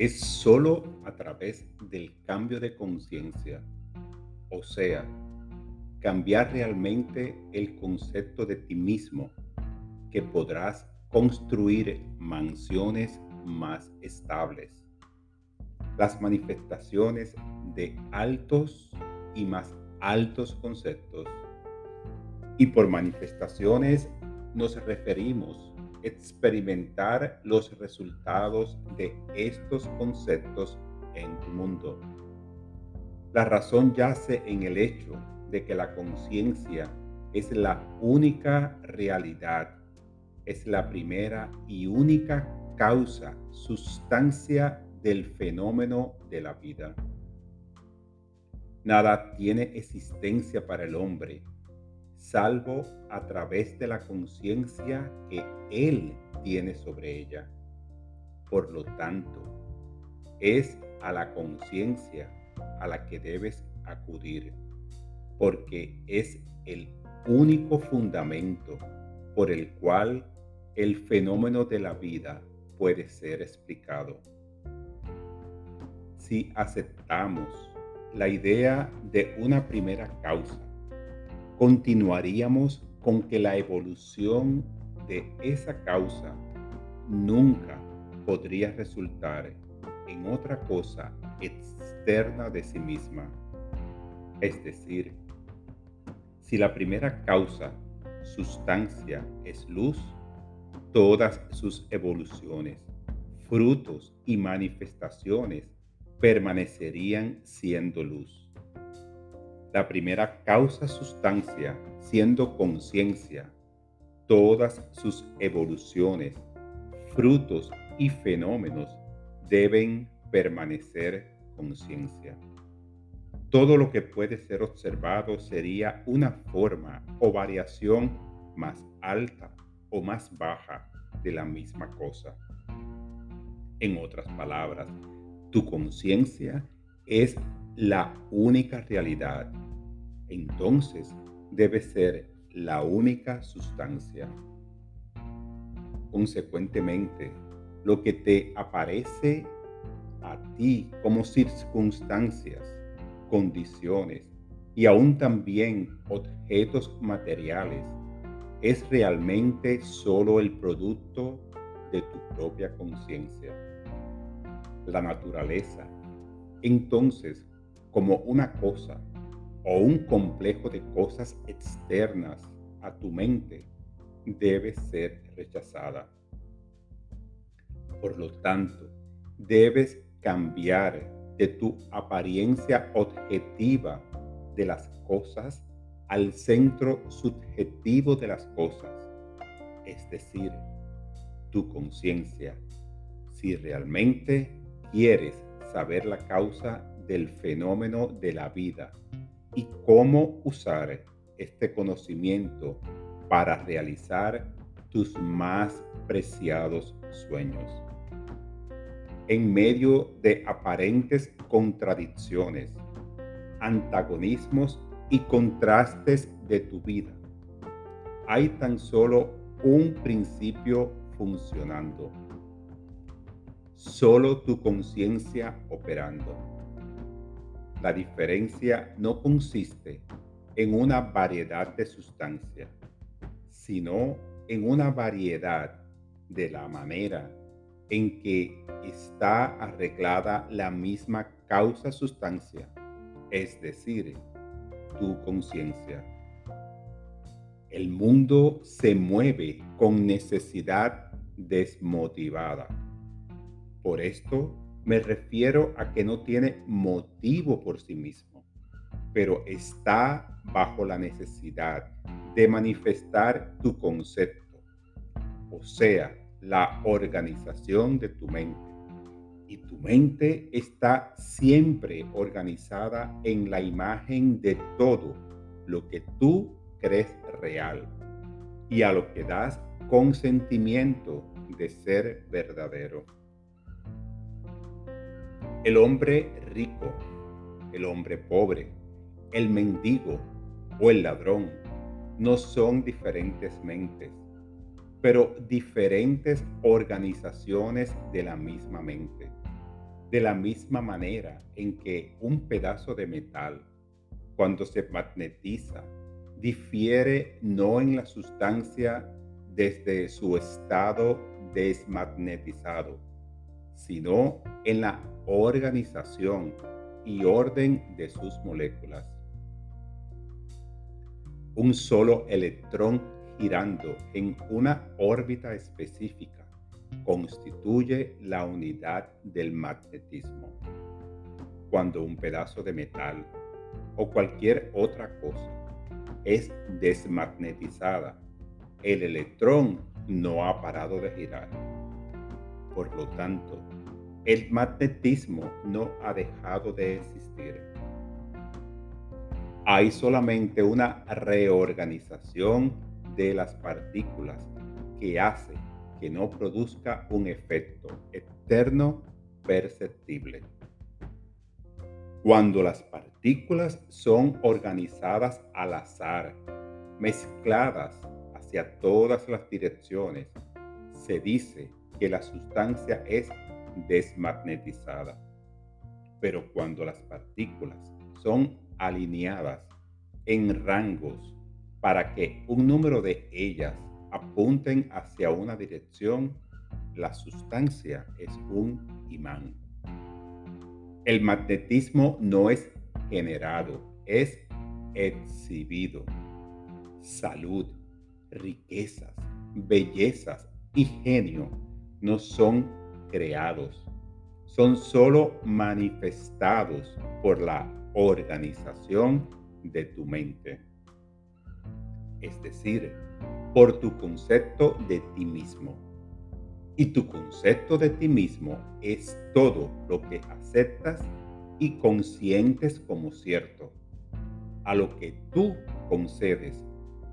es sólo a través del cambio de conciencia, o sea, cambiar realmente el concepto de ti mismo, que podrás construir mansiones más estables. Las manifestaciones de altos y más altos conceptos. Y por manifestaciones nos referimos experimentar los resultados de estos conceptos en tu mundo. La razón yace en el hecho de que la conciencia es la única realidad, es la primera y única causa, sustancia del fenómeno de la vida. Nada tiene existencia para el hombre, salvo a través de la conciencia que él tiene sobre ella. Por lo tanto, es a la conciencia a la que debes acudir, porque es el único fundamento por el cual el fenómeno de la vida puede ser explicado. Si aceptamos la idea de una primera causa, continuaríamos con que la evolución de esa causa nunca podría resultar en otra cosa externa de sí misma. Es decir, si la primera causa, sustancia, es luz, todas sus evoluciones, frutos y manifestaciones permanecerían siendo luz. La primera causa sustancia, siendo conciencia, todas sus evoluciones, frutos y fenómenos deben permanecer conciencia. Todo lo que puede ser observado sería una forma o variación más alta o más baja de la misma cosa. En otras palabras, tu conciencia es la única realidad. Entonces debe ser la única sustancia. Consecuentemente, lo que te aparece a ti como circunstancias, condiciones y aún también objetos materiales es realmente solo el producto de tu propia conciencia. La naturaleza, entonces, como una cosa o un complejo de cosas externas a tu mente, debe ser rechazada. Por lo tanto, debes cambiar de tu apariencia objetiva de las cosas al centro subjetivo de las cosas, es decir, tu conciencia, si realmente quieres saber la causa del fenómeno de la vida y cómo usar este conocimiento para realizar tus más preciados sueños. En medio de aparentes contradicciones, antagonismos y contrastes de tu vida. Hay tan solo un principio funcionando. Solo tu conciencia operando. La diferencia no consiste en una variedad de sustancias, sino en una variedad de la manera en que está arreglada la misma causa sustancia, es decir, tu conciencia. El mundo se mueve con necesidad desmotivada. Por esto me refiero a que no tiene motivo por sí mismo, pero está bajo la necesidad de manifestar tu concepto, o sea, la organización de tu mente y tu mente está siempre organizada en la imagen de todo lo que tú crees real y a lo que das consentimiento de ser verdadero. El hombre rico, el hombre pobre, el mendigo o el ladrón no son diferentes mentes, pero diferentes organizaciones de la misma mente. De la misma manera en que un pedazo de metal, cuando se magnetiza, difiere no en la sustancia desde su estado desmagnetizado, sino en la organización y orden de sus moléculas. Un solo electrón girando en una órbita específica constituye la unidad del magnetismo. Cuando un pedazo de metal o cualquier otra cosa es desmagnetizada, el electrón no ha parado de girar. Por lo tanto, el magnetismo no ha dejado de existir. Hay solamente una reorganización de las partículas que hace que no produzca un efecto externo perceptible. Cuando las partículas son organizadas al azar, mezcladas hacia todas las direcciones, se dice que la sustancia es desmagnetizada. Pero cuando las partículas son alineadas en rangos para que un número de ellas apunten hacia una dirección, la sustancia es un imán. El magnetismo no es generado, es exhibido. Salud, riquezas, bellezas y genio no son creados, son solo manifestados por la organización de tu mente. Es decir, por tu concepto de ti mismo. Y tu concepto de ti mismo es todo lo que aceptas y consientes como cierto. A lo que tú concedes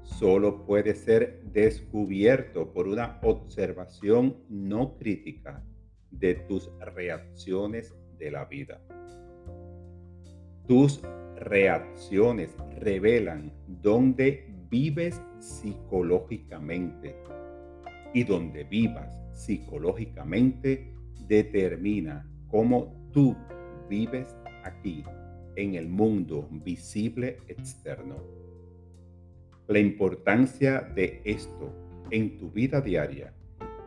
solo puede ser descubierto por una observación no crítica de tus reacciones de la vida. Tus reacciones revelan dónde vives psicológicamente y donde vivas psicológicamente determina cómo tú vives aquí en el mundo visible externo. La importancia de esto en tu vida diaria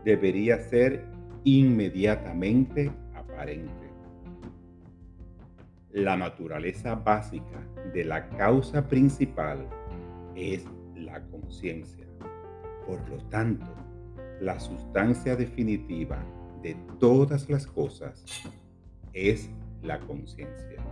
debería ser inmediatamente aparente. La naturaleza básica de la causa principal es la conciencia. Por lo tanto, la sustancia definitiva de todas las cosas es la conciencia.